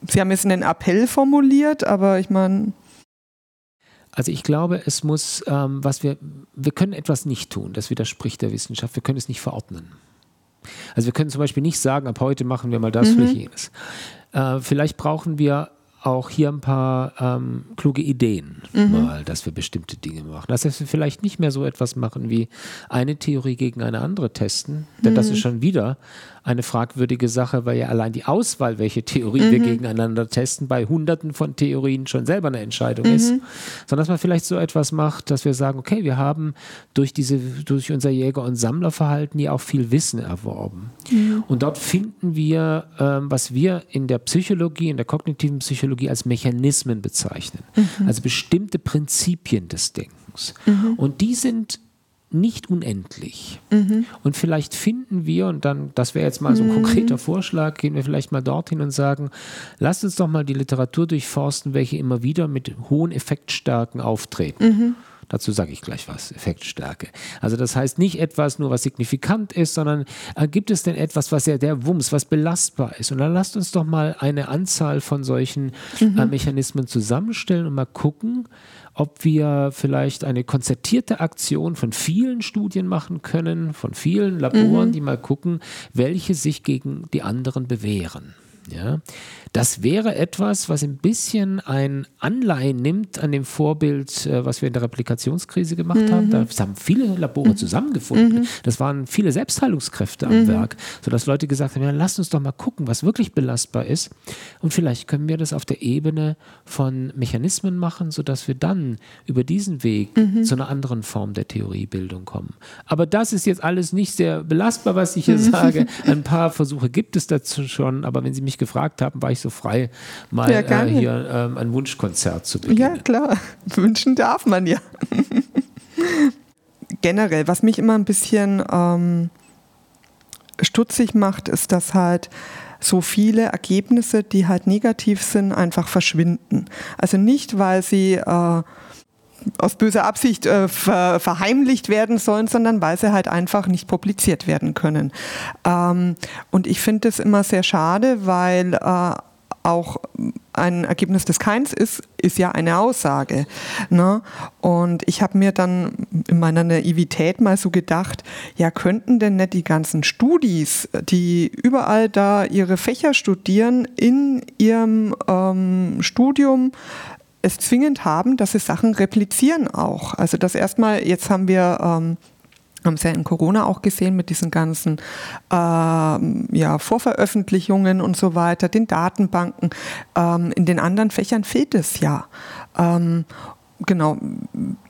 Sie haben jetzt einen Appell formuliert, aber ich meine. Also ich glaube, es muss, ähm, was wir, wir können etwas nicht tun, das widerspricht der Wissenschaft, wir können es nicht verordnen. Also wir können zum Beispiel nicht sagen, ab heute machen wir mal das mhm. für jenes. Äh, vielleicht brauchen wir auch hier ein paar ähm, kluge Ideen mhm. mal, dass wir bestimmte Dinge machen. Dass wir vielleicht nicht mehr so etwas machen wie eine Theorie gegen eine andere testen, denn mhm. das ist schon wieder eine fragwürdige Sache, weil ja allein die Auswahl, welche Theorie mhm. wir gegeneinander testen, bei hunderten von Theorien schon selber eine Entscheidung mhm. ist. Sondern dass man vielleicht so etwas macht, dass wir sagen, okay, wir haben durch, diese, durch unser Jäger- und Sammlerverhalten ja auch viel Wissen erworben. Mhm. Und dort finden wir, ähm, was wir in der Psychologie, in der kognitiven Psychologie als Mechanismen bezeichnen. Mhm. Also bestimmte Prinzipien des Denkens. Mhm. Und die sind nicht unendlich. Mhm. Und vielleicht finden wir, und dann, das wäre jetzt mal so ein mhm. konkreter Vorschlag, gehen wir vielleicht mal dorthin und sagen, lasst uns doch mal die Literatur durchforsten, welche immer wieder mit hohen Effektstärken auftreten. Dazu sage ich gleich was, Effektstärke. Also das heißt nicht etwas nur, was signifikant ist, sondern äh, gibt es denn etwas, was ja der Wumms, was belastbar ist? Und dann lasst uns doch mal eine Anzahl von solchen mhm. äh, Mechanismen zusammenstellen und mal gucken, ob wir vielleicht eine konzertierte Aktion von vielen Studien machen können, von vielen Laboren, mhm. die mal gucken, welche sich gegen die anderen bewähren. Ja, das wäre etwas, was ein bisschen ein Anleihen nimmt an dem Vorbild, äh, was wir in der Replikationskrise gemacht mhm. haben. Da haben viele Labore mhm. zusammengefunden. Mhm. Das waren viele Selbstheilungskräfte am mhm. Werk, sodass Leute gesagt haben, ja, lasst uns doch mal gucken, was wirklich belastbar ist. Und vielleicht können wir das auf der Ebene von Mechanismen machen, sodass wir dann über diesen Weg mhm. zu einer anderen Form der Theoriebildung kommen. Aber das ist jetzt alles nicht sehr belastbar, was ich hier mhm. sage. Ein paar Versuche gibt es dazu schon, aber wenn Sie mich mich gefragt haben, war ich so frei, mal Ja, äh, hier ähm, ein Wunschkonzert zu beginnen. Ja, klar. Wünschen darf man ja. Generell, was mich immer ein bisschen ähm, stutzig macht, ist, dass halt so viele Ergebnisse, die halt negativ sind, einfach verschwinden. Also nicht, weil sie äh, aus böser Absicht äh, ver verheimlicht werden sollen, sondern weil sie halt einfach nicht publiziert werden können. Ähm, und ich finde das immer sehr schade, weil äh, auch ein Ergebnis des Keins ist, ist ja eine Aussage. Ne? Und ich habe mir dann in meiner Naivität mal so gedacht, ja, könnten denn nicht die ganzen Studis, die überall da ihre Fächer studieren, in ihrem ähm, Studium es zwingend haben, dass sie Sachen replizieren auch. Also das erstmal, jetzt haben wir ähm, haben es ja in Corona auch gesehen mit diesen ganzen ähm, ja, Vorveröffentlichungen und so weiter, den Datenbanken. Ähm, in den anderen Fächern fehlt es ja. Ähm, genau.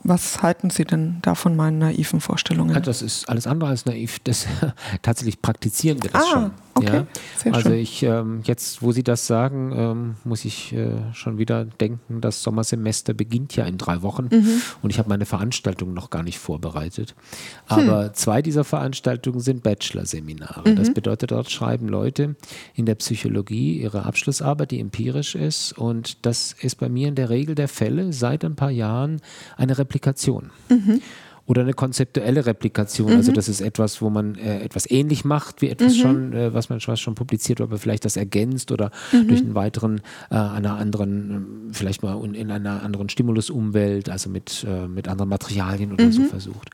Was halten Sie denn da von meinen naiven Vorstellungen? Ja, das ist alles andere als naiv. Das, tatsächlich praktizieren wir das Ah, schon. Okay. Ja? Also ich ähm, jetzt, wo Sie das sagen, ähm, muss ich äh, schon wieder denken, das Sommersemester beginnt ja in drei Wochen Mhm. und ich habe meine Veranstaltung noch gar nicht vorbereitet. Hm. Aber zwei dieser Veranstaltungen sind Bachelor-Seminare. Mhm. Das bedeutet, dort schreiben Leute in der Psychologie ihre Abschlussarbeit, die empirisch ist und das ist bei mir in der Regel der Fälle seit ein paar Jahren eine Replikation. Oder eine konzeptuelle Replikation. Also das ist etwas, wo man äh, etwas ähnlich macht wie etwas schon, äh, was man was schon publiziert, aber vielleicht das ergänzt oder durch einen weiteren, äh, einer anderen, ähm, vielleicht mal in, in einer anderen Stimulusumwelt, also mit, äh, mit anderen Materialien oder so versucht.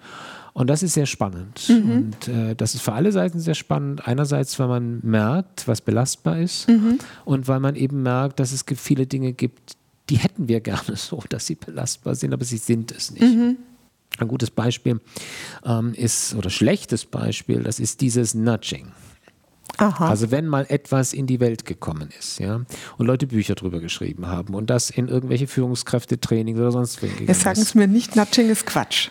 Und das ist sehr spannend. Und äh, das ist für alle Seiten sehr spannend. Einerseits, weil man merkt, was belastbar ist und weil man eben merkt, dass es viele Dinge gibt, die hätten wir gerne so, dass sie belastbar sind, aber sie sind es nicht. Ein gutes Beispiel ähm, ist, oder schlechtes Beispiel, das ist dieses Nudging. Aha. Also wenn mal etwas in die Welt gekommen ist, ja, und Leute Bücher drüber geschrieben haben und das in irgendwelche Führungskräfte-Trainings oder sonst wohin gegangen Jetzt sagen. Sie mir nicht, Nudging ist Quatsch.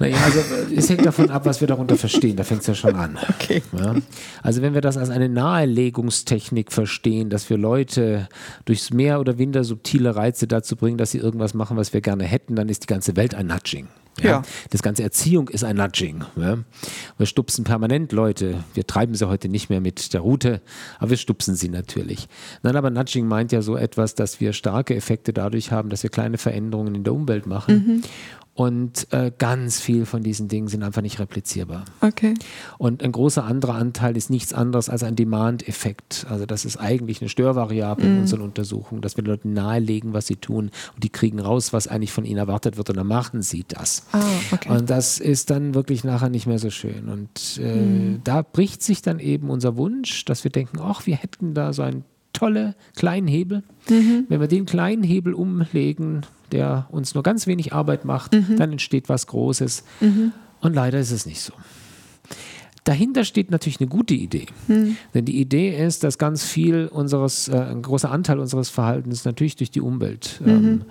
Naja, also es hängt davon ab, was wir darunter verstehen. Da fängt es ja schon an. Okay. Ja? Also wenn wir das als eine Nahelegungstechnik verstehen, dass wir Leute durchs mehr oder minder subtile Reize dazu bringen, dass sie irgendwas machen, was wir gerne hätten, dann ist die ganze Welt ein Nudging. Ja. Das ganze Erziehung ist ein Nudging. Ja? Wir stupsen permanent Leute. Wir treiben sie heute nicht mehr mit der Route, aber wir stupsen sie natürlich. Nein, aber Nudging meint ja so etwas, dass wir starke Effekte dadurch haben, dass wir kleine Veränderungen in der Umwelt machen. Und äh, ganz viel von diesen Dingen sind einfach nicht replizierbar. Okay. Und ein großer anderer Anteil ist nichts anderes als ein Demand-Effekt. Also das ist eigentlich eine Störvariable in unseren Untersuchungen, dass wir den Leuten nahelegen, was sie tun und die kriegen raus, was eigentlich von ihnen erwartet wird und dann machen sie das. Ah, okay. Und das ist dann wirklich nachher nicht mehr so schön. Und äh, da bricht sich dann eben unser Wunsch, dass wir denken, ach, wir hätten da so einen tolle kleinen Hebel. Wenn wir den kleinen Hebel umlegen, der uns nur ganz wenig Arbeit macht, dann entsteht was Großes. Und leider ist es nicht so. Dahinter steht natürlich eine gute Idee. Denn die Idee ist, dass ganz viel unseres, äh, ein großer Anteil unseres Verhaltens natürlich durch die Umwelt ähm,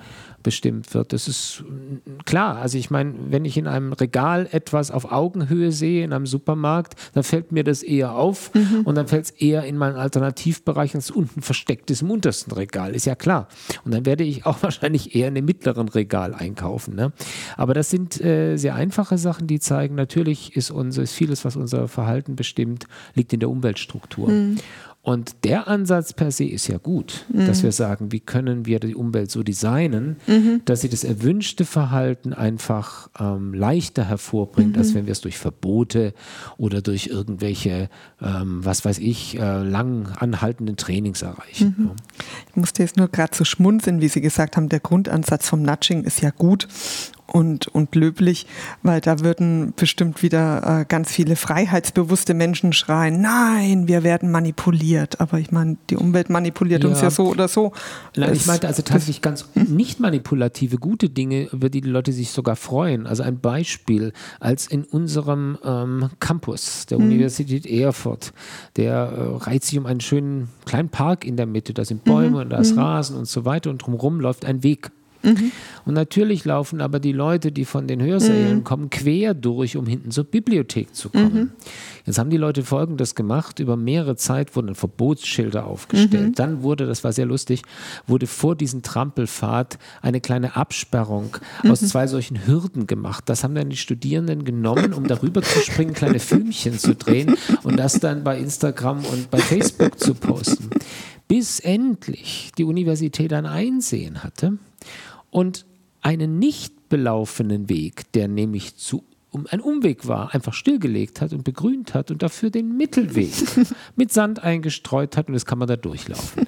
bestimmt wird. Das ist mm, klar. Also ich meine, wenn ich in einem Regal etwas auf Augenhöhe sehe, in einem Supermarkt, dann fällt mir das eher auf und dann fällt es eher in meinen Alternativbereich, als unten versteckt ist im untersten Regal. Ist ja klar. Und dann werde ich auch wahrscheinlich eher in dem mittleren Regal einkaufen. Ne? Aber das sind äh, sehr einfache Sachen, die zeigen, natürlich ist, unser, ist vieles, was unser Verhalten bestimmt, liegt in der Umweltstruktur. Und der Ansatz per se ist ja gut, dass wir sagen, wie können wir die Umwelt so designen, dass sie das erwünschte Verhalten einfach ähm, leichter hervorbringt, als wenn wir es durch Verbote oder durch irgendwelche, ähm, was weiß ich, äh, lang anhaltenden Trainings erreichen. Ja. Ich musste jetzt nur gerade so schmunzeln, wie Sie gesagt haben, der Grundansatz vom Nudging ist ja gut und, und löblich, weil da würden bestimmt wieder äh, ganz viele freiheitsbewusste Menschen schreien, nein, wir werden manipuliert. Aber ich meine, die Umwelt manipuliert uns Ja. ja so oder so. Nein, ich meinte also tatsächlich ganz nicht manipulative, gute Dinge, über die die Leute sich sogar freuen. Also ein Beispiel, als in unserem ähm, Campus der Universität Erfurt, der äh, reiht sich um einen schönen kleinen Park in der Mitte, da sind Bäume und da ist Rasen und so weiter und drumherum läuft ein Weg. Mhm. Und natürlich laufen aber die Leute, die von den Hörsälen mhm. kommen, quer durch, um hinten zur Bibliothek zu kommen. Mhm. Jetzt haben die Leute Folgendes gemacht. Über mehrere Zeit wurden Verbotsschilder aufgestellt. Mhm. Dann wurde, das war sehr lustig, wurde vor diesem Trampelpfad eine kleine Absperrung aus mhm. zwei solchen Hürden gemacht. Das haben dann die Studierenden genommen, um darüber zu springen, kleine Filmchen zu drehen und das dann bei Instagram und bei Facebook zu posten. Bis endlich die Universität ein Einsehen hatte und einen nicht belaufenen Weg, der nämlich zu um ein Umweg war, einfach stillgelegt hat und begrünt hat und dafür den Mittelweg mit Sand eingestreut hat und jetzt kann man da durchlaufen.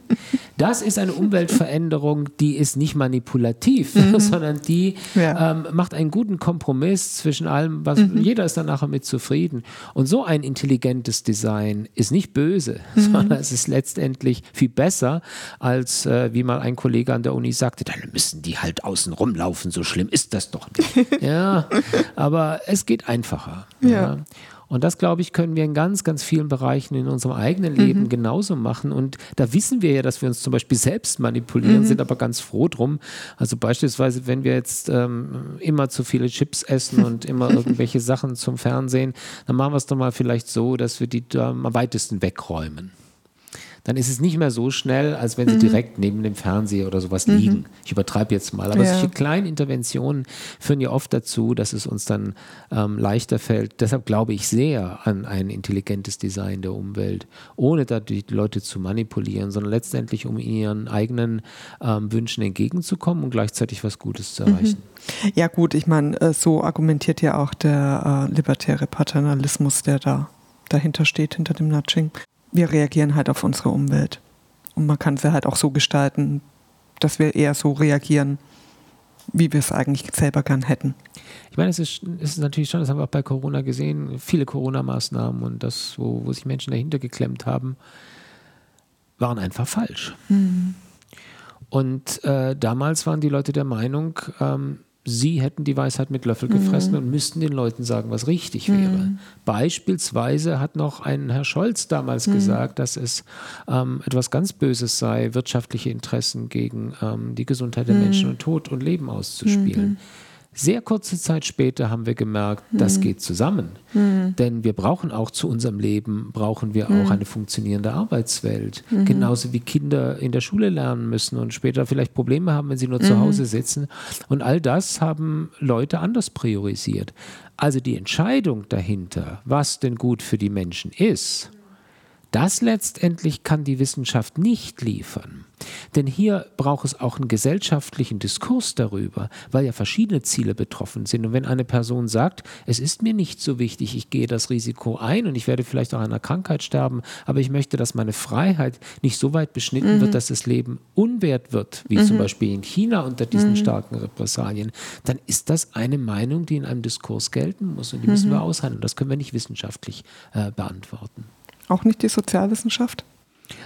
Das ist eine Umweltveränderung, die ist nicht manipulativ, mhm. sondern die ja. ähm, macht einen guten Kompromiss zwischen allem, was mhm. jeder ist dann nachher mit zufrieden. Und so ein intelligentes Design ist nicht böse, mhm. sondern es ist letztendlich viel besser, als äh, wie mal ein Kollege an der Uni sagte, dann müssen die halt außen rumlaufen, so schlimm ist das doch nicht. ja, aber es geht einfacher. ja. ja. Und das, glaube ich, können wir in ganz, ganz vielen Bereichen in unserem eigenen Leben mhm. genauso machen. Und da wissen wir ja, dass wir uns zum Beispiel selbst manipulieren, mhm. sind aber ganz froh drum. Also beispielsweise, wenn wir jetzt ähm, immer zu viele Chips essen und immer irgendwelche Sachen zum Fernsehen, dann machen wir es doch mal vielleicht so, dass wir die da am weitesten wegräumen dann ist es nicht mehr so schnell, als wenn sie mhm. direkt neben dem Fernseher oder sowas mhm. liegen. Ich übertreibe jetzt mal. Aber ja. solche kleinen Interventionen führen ja oft dazu, dass es uns dann ähm, leichter fällt. Deshalb glaube ich sehr an ein intelligentes Design der Umwelt, ohne dadurch die Leute zu manipulieren, sondern letztendlich um ihren eigenen ähm, Wünschen entgegenzukommen und gleichzeitig was Gutes zu erreichen. Mhm. Ja gut, ich meine, äh, so argumentiert ja auch der äh, libertäre Paternalismus, der da dahinter steht, hinter dem Nudging wir reagieren halt auf unsere Umwelt. Und man kann sie halt auch so gestalten, dass wir eher so reagieren, wie wir es eigentlich selber gern hätten. Ich meine, es ist, es ist natürlich schon, das haben wir auch bei Corona gesehen, viele Corona-Maßnahmen und das, wo, wo sich Menschen dahinter geklemmt haben, waren einfach falsch. Mhm. Und äh, damals waren die Leute der Meinung, ähm, sie hätten die Weisheit mit Löffel gefressen mhm. und müssten den Leuten sagen, was richtig wäre. Mhm. Beispielsweise hat noch ein Herr Scholz damals mhm. gesagt, dass es ähm, etwas ganz Böses sei, wirtschaftliche Interessen gegen ähm, die Gesundheit der Menschen mhm. und Tod und Leben auszuspielen. Mhm. Sehr kurze Zeit später haben wir gemerkt, das mhm. geht zusammen. Mhm. Denn wir brauchen auch zu unserem Leben, brauchen wir mhm. auch eine funktionierende Arbeitswelt. Mhm. Genauso wie Kinder in der Schule lernen müssen und später vielleicht Probleme haben, wenn sie nur zu mhm. Hause sitzen. Und all das haben Leute anders priorisiert. Also die Entscheidung dahinter, was denn gut für die Menschen ist, das letztendlich kann die Wissenschaft nicht liefern. Denn hier braucht es auch einen gesellschaftlichen Diskurs darüber, weil ja verschiedene Ziele betroffen sind. Und wenn eine Person sagt, es ist mir nicht so wichtig, ich gehe das Risiko ein und ich werde vielleicht auch an einer Krankheit sterben, aber ich möchte, dass meine Freiheit nicht so weit beschnitten mhm. wird, dass das Leben unwert wird, wie mhm. zum Beispiel in China unter diesen mhm. starken Repressalien, dann ist das eine Meinung, die in einem Diskurs gelten muss und die müssen wir mhm. aushandeln. Das können wir nicht wissenschaftlich äh, beantworten. Auch nicht die Sozialwissenschaft?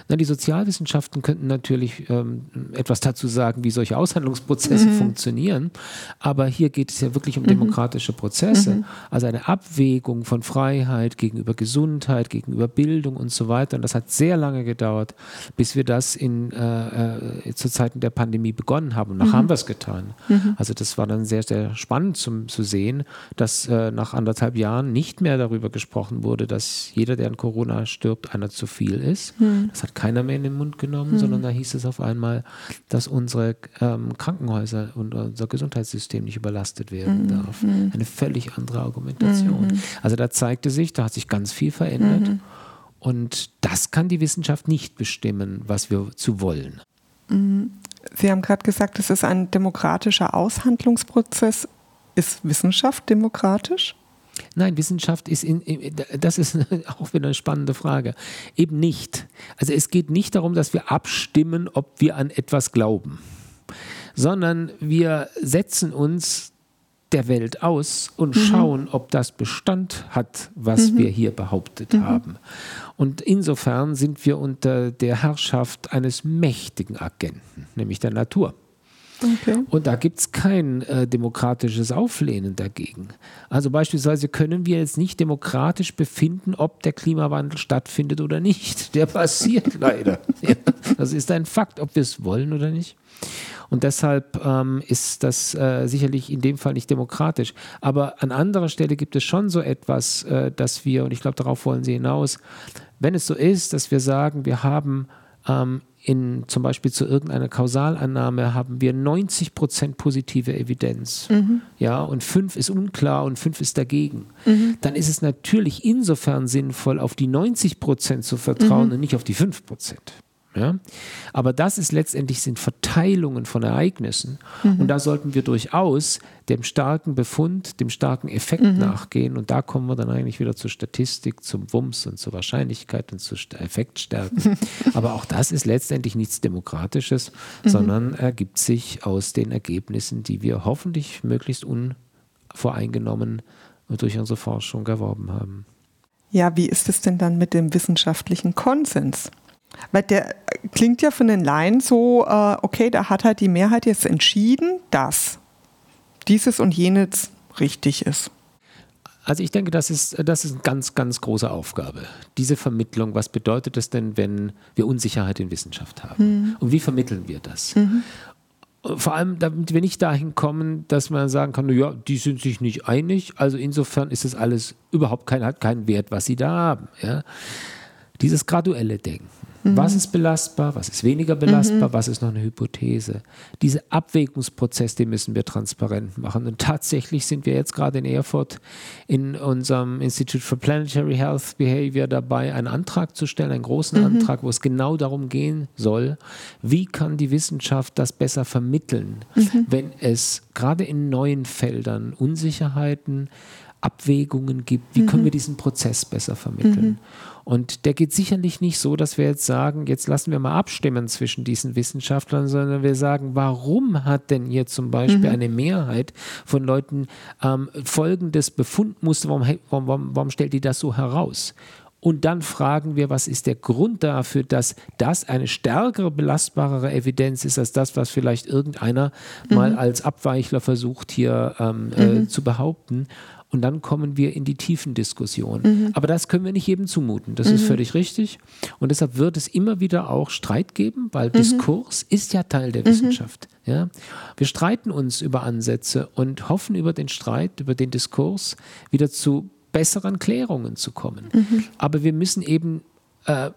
Na, die Sozialwissenschaften könnten natürlich ähm, etwas dazu sagen, wie solche Aushandlungsprozesse mhm. funktionieren. Aber hier geht es ja wirklich um mhm. demokratische Prozesse. Mhm. Also eine Abwägung von Freiheit gegenüber Gesundheit, gegenüber Bildung und so weiter. Und das hat sehr lange gedauert, bis wir das in, äh, äh, zu Zeiten der Pandemie begonnen haben. Und nach mhm. haben wir es getan. Mhm. Also das war dann sehr, sehr spannend zum, zu sehen, dass äh, nach anderthalb Jahren nicht mehr darüber gesprochen wurde, dass jeder, der an Corona stirbt, einer zu viel ist. Das hat keiner mehr in den Mund genommen, mhm. sondern da hieß es auf einmal, dass unsere ähm, Krankenhäuser und unser Gesundheitssystem nicht überlastet werden mhm. darf. Mhm. Eine völlig andere Argumentation. Mhm. Also da zeigte sich, da hat sich ganz viel verändert. Und das kann die Wissenschaft nicht bestimmen, was wir zu wollen. Sie haben gerade gesagt, es ist ein demokratischer Aushandlungsprozess. Ist Wissenschaft demokratisch? Nein, Wissenschaft ist, in, das ist auch wieder eine spannende Frage. Eben nicht. Also es geht nicht darum, dass wir abstimmen, ob wir an etwas glauben, sondern wir setzen uns der Welt aus und mhm. schauen, ob das Bestand hat, was mhm. wir hier behauptet mhm. haben. Und insofern sind wir unter der Herrschaft eines mächtigen Agenten, nämlich der Natur. Okay. Und da gibt es kein äh, demokratisches Auflehnen dagegen. Also beispielsweise können wir jetzt nicht demokratisch befinden, ob der Klimawandel stattfindet oder nicht. Der passiert leider. Ja, das ist ein Fakt, ob wir es wollen oder nicht. Und deshalb ähm, ist das äh, sicherlich in dem Fall nicht demokratisch. Aber an anderer Stelle gibt es schon so etwas, äh, dass wir, und ich glaube, darauf wollen Sie hinaus, wenn es so ist, dass wir sagen, wir haben ähm, in zum Beispiel zu irgendeiner Kausalannahme haben wir 90 Prozent positive Evidenz, mhm. ja, und fünf ist unklar und fünf ist dagegen, mhm. dann ist es natürlich insofern sinnvoll, auf die 90 Prozent zu vertrauen mhm. und nicht auf die fünf Prozent. Ja? Aber das ist letztendlich sind Verteilungen von Ereignissen. Mhm. Und da sollten wir durchaus dem starken Befund, dem starken Effekt mhm. nachgehen. Und da kommen wir dann eigentlich wieder zur Statistik, zum Wumms und zur Wahrscheinlichkeit und zur Effektstärke. Aber auch das ist letztendlich nichts Demokratisches, mhm. sondern ergibt sich aus den Ergebnissen, die wir hoffentlich möglichst unvoreingenommen durch unsere Forschung erworben haben. Ja, wie ist es denn dann mit dem wissenschaftlichen Konsens? Weil der klingt ja von den Laien so, äh, okay, da hat halt die Mehrheit jetzt entschieden, dass dieses und jenes richtig ist. Also ich denke, das ist, das ist eine ganz, ganz große Aufgabe. Diese Vermittlung, was bedeutet es denn, wenn wir Unsicherheit in Wissenschaft haben? Mhm. Und wie vermitteln wir das? Mhm. Vor allem, damit wir nicht dahin kommen, dass man sagen kann, ja, die sind sich nicht einig, also insofern ist es alles überhaupt kein, hat keinen Wert, was sie da haben. Ja? Dieses graduelle Denken. Mhm. Was ist belastbar, was ist weniger belastbar, mhm. was ist noch eine Hypothese? Diese Abwägungsprozess, den müssen wir transparent machen. Und tatsächlich sind wir jetzt gerade in Erfurt in unserem Institute for Planetary Health Behavior dabei, einen Antrag zu stellen, einen großen mhm. Antrag, wo es genau darum gehen soll, wie kann die Wissenschaft das besser vermitteln, mhm. wenn es gerade in neuen Feldern Unsicherheiten, Abwägungen gibt, wie können wir mhm. diesen Prozess besser vermitteln. Mhm. Und der geht sicherlich nicht so, dass wir jetzt sagen, jetzt lassen wir mal abstimmen zwischen diesen Wissenschaftlern, sondern wir sagen, warum hat denn hier zum Beispiel mhm. eine Mehrheit von Leuten ähm, folgendes Befundmuster, warum, warum, warum stellt die das so heraus? Und dann fragen wir, was ist der Grund dafür, dass das eine stärkere, belastbarere Evidenz ist als das, was vielleicht irgendeiner mhm. mal als Abweichler versucht hier ähm, äh, mhm. äh, zu behaupten. Und dann kommen wir in die tiefen Diskussionen. Mhm. Aber das können wir nicht jedem zumuten. Das mhm. ist völlig richtig. Und deshalb wird es immer wieder auch Streit geben, weil mhm. Diskurs ist ja Teil der mhm. Wissenschaft. Ja? Wir streiten uns über Ansätze und hoffen über den Streit, über den Diskurs wieder zu besseren Klärungen zu kommen. Mhm. Aber wir müssen eben äh,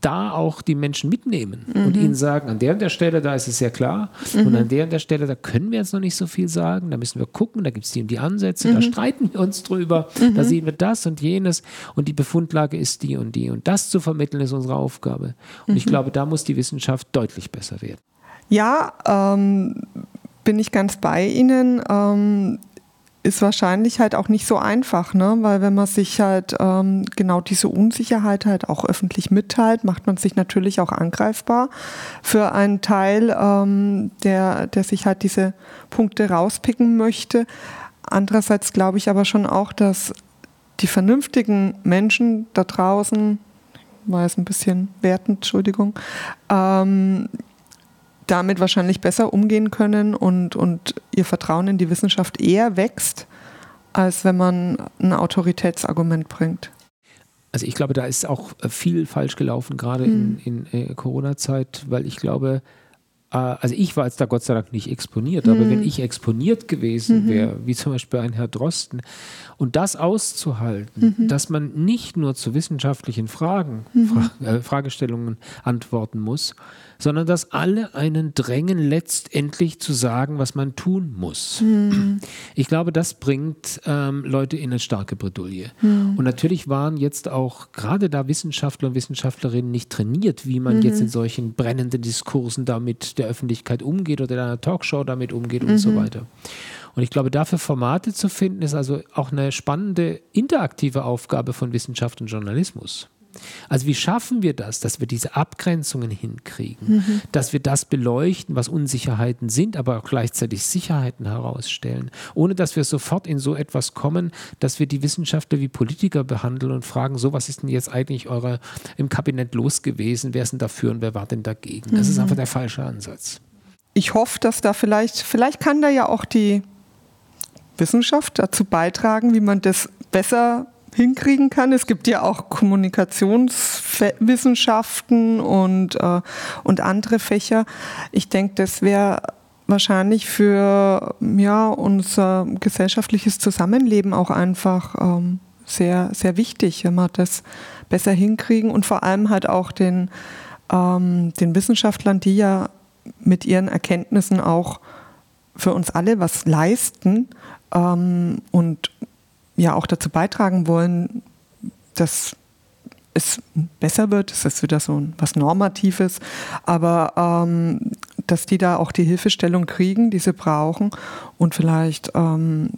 da auch die Menschen mitnehmen mhm. und ihnen sagen, an der und der Stelle, da ist es sehr klar mhm. und an der und der Stelle, da können wir jetzt noch nicht so viel sagen, da müssen wir gucken, da gibt es die und die Ansätze, mhm. da streiten wir uns drüber, da mhm. sehen wir das und jenes und die Befundlage ist die und die und das zu vermitteln ist unsere Aufgabe. Und ich mhm. glaube, da muss die Wissenschaft deutlich besser werden. Ja, ähm, bin ich ganz bei Ihnen. Ähm, ist wahrscheinlich halt auch nicht so einfach, ne? weil wenn man sich halt ähm, genau diese Unsicherheit halt auch öffentlich mitteilt, macht man sich natürlich auch angreifbar für einen Teil, ähm, der, der sich halt diese Punkte rauspicken möchte. Andererseits glaube ich aber schon auch, dass die vernünftigen Menschen da draußen, war jetzt ein bisschen wertend, Entschuldigung, ähm, damit wahrscheinlich besser umgehen können und, und ihr Vertrauen in die Wissenschaft eher wächst, als wenn man ein Autoritätsargument bringt. Also ich glaube, da ist auch viel falsch gelaufen, gerade mhm. in, in äh, Corona-Zeit, weil ich glaube, also ich war jetzt da Gott sei Dank nicht exponiert, aber wenn mhm. ich exponiert gewesen mhm. wäre, wie zum Beispiel ein Herr Drosten, und das auszuhalten, mhm. dass man nicht nur zu wissenschaftlichen Fragen, mhm. Fra äh, Fragestellungen antworten muss, sondern dass alle einen drängen, letztendlich zu sagen, was man tun muss. Mhm. Ich glaube, das bringt ähm, Leute in eine starke Bredouille. Mhm. Und natürlich waren jetzt auch gerade da Wissenschaftler und Wissenschaftlerinnen nicht trainiert, wie man jetzt in solchen brennenden Diskursen da mit der Öffentlichkeit umgeht oder in einer Talkshow damit umgeht und so mhm. weiter. Und ich glaube, dafür Formate zu finden, ist also auch eine spannende interaktive Aufgabe von Wissenschaft und Journalismus. Also wie schaffen wir das, dass wir diese Abgrenzungen hinkriegen, mhm. dass wir das beleuchten, was Unsicherheiten sind, aber auch gleichzeitig Sicherheiten herausstellen, ohne dass wir sofort in so etwas kommen, dass wir die Wissenschaftler wie Politiker behandeln und fragen, so was ist denn jetzt eigentlich eure im Kabinett los gewesen, wer ist denn dafür und wer war denn dagegen? Das mhm. ist einfach der falsche Ansatz. ich hoffe, dass da vielleicht, vielleicht kann da ja auch die Wissenschaft dazu beitragen, wie man das besser hinkriegen kann. Es gibt ja auch Kommunikationswissenschaften und, äh, und andere Fächer. Ich denke, das wäre wahrscheinlich für ja, unser gesellschaftliches Zusammenleben auch einfach ähm, sehr, sehr wichtig, wenn wir das besser hinkriegen und vor allem halt auch den, ähm, den Wissenschaftlern, die ja mit ihren Erkenntnissen auch für uns alle was leisten ähm, und ja auch dazu beitragen wollen, dass es besser wird, das ist wieder so was Normatives, aber ähm, dass die da auch die Hilfestellung kriegen, die sie brauchen und vielleicht ähm,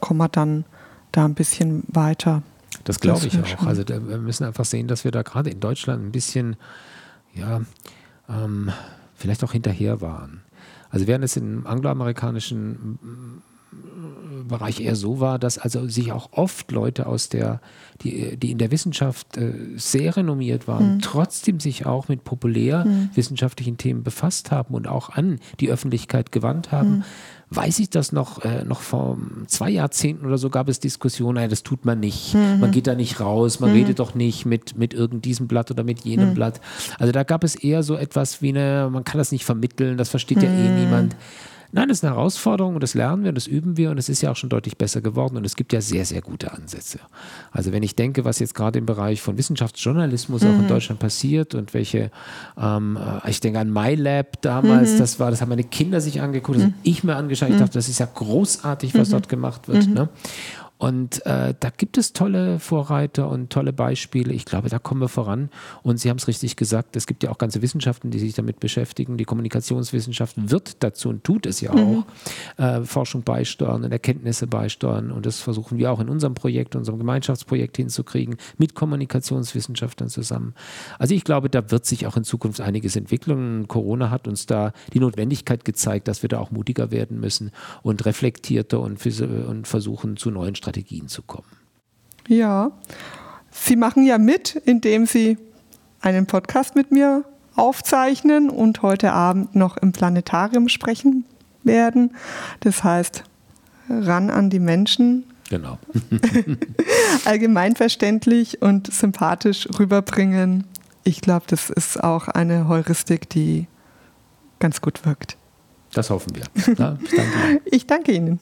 kommen wir dann da ein bisschen weiter. Das glaube ich auch. Also wir müssen einfach sehen, dass wir da gerade in Deutschland ein bisschen, ja, ähm, vielleicht auch hinterher waren. Also während es im angloamerikanischen Bereich eher so war, dass also sich auch oft Leute aus der, die, die in der Wissenschaft äh, sehr renommiert waren, mhm. trotzdem sich auch mit populärwissenschaftlichen mhm. Themen befasst haben und auch an die Öffentlichkeit gewandt haben. Mhm. Weiß ich das noch, äh, noch vor zwei Jahrzehnten oder so gab es Diskussionen, nein, das tut man nicht. Mhm. Man geht da nicht raus, man mhm. redet doch nicht mit, mit irgend diesem Blatt oder mit jenem. Blatt. Also da gab es eher so etwas wie eine, man kann das nicht vermitteln, das versteht ja eh niemand. Nein, das ist eine Herausforderung und das lernen wir und das üben wir und es ist ja auch schon deutlich besser geworden und es gibt ja sehr, sehr gute Ansätze. Also wenn ich denke, was jetzt gerade im Bereich von Wissenschaftsjournalismus mhm. auch in mhm. Deutschland passiert und welche, ähm, äh, ich denke an MyLab damals, mhm. das war, das haben meine Kinder sich angeguckt, das mhm. habe ich mir angeschaut, ich mhm. dachte, das ist ja großartig, was mhm. dort gemacht wird. Ne? Und äh, da gibt es tolle Vorreiter und tolle Beispiele. Ich glaube, da kommen wir voran. Und Sie haben es richtig gesagt, es gibt ja auch ganze Wissenschaften, die sich damit beschäftigen. Die Kommunikationswissenschaft wird dazu und tut es ja mhm. auch, äh, Forschung beisteuern und Erkenntnisse beisteuern. Und das versuchen wir auch in unserem Projekt, unserem Gemeinschaftsprojekt hinzukriegen, mit Kommunikationswissenschaftlern zusammen. Also ich glaube, da wird sich auch in Zukunft einiges entwickeln. Corona hat uns da die Notwendigkeit gezeigt, dass wir da auch mutiger werden müssen und reflektierter und, und versuchen zu neuen Strategien Strategien zu kommen. Ja, Sie machen ja mit, indem Sie einen Podcast mit mir aufzeichnen und heute Abend noch im Planetarium sprechen werden. Das heißt, ran an die Menschen. Genau. allgemeinverständlich und sympathisch rüberbringen. Ich glaube, das ist auch eine Heuristik, die ganz gut wirkt. Das hoffen wir. Ja, ich danke Ihnen. Ich danke Ihnen.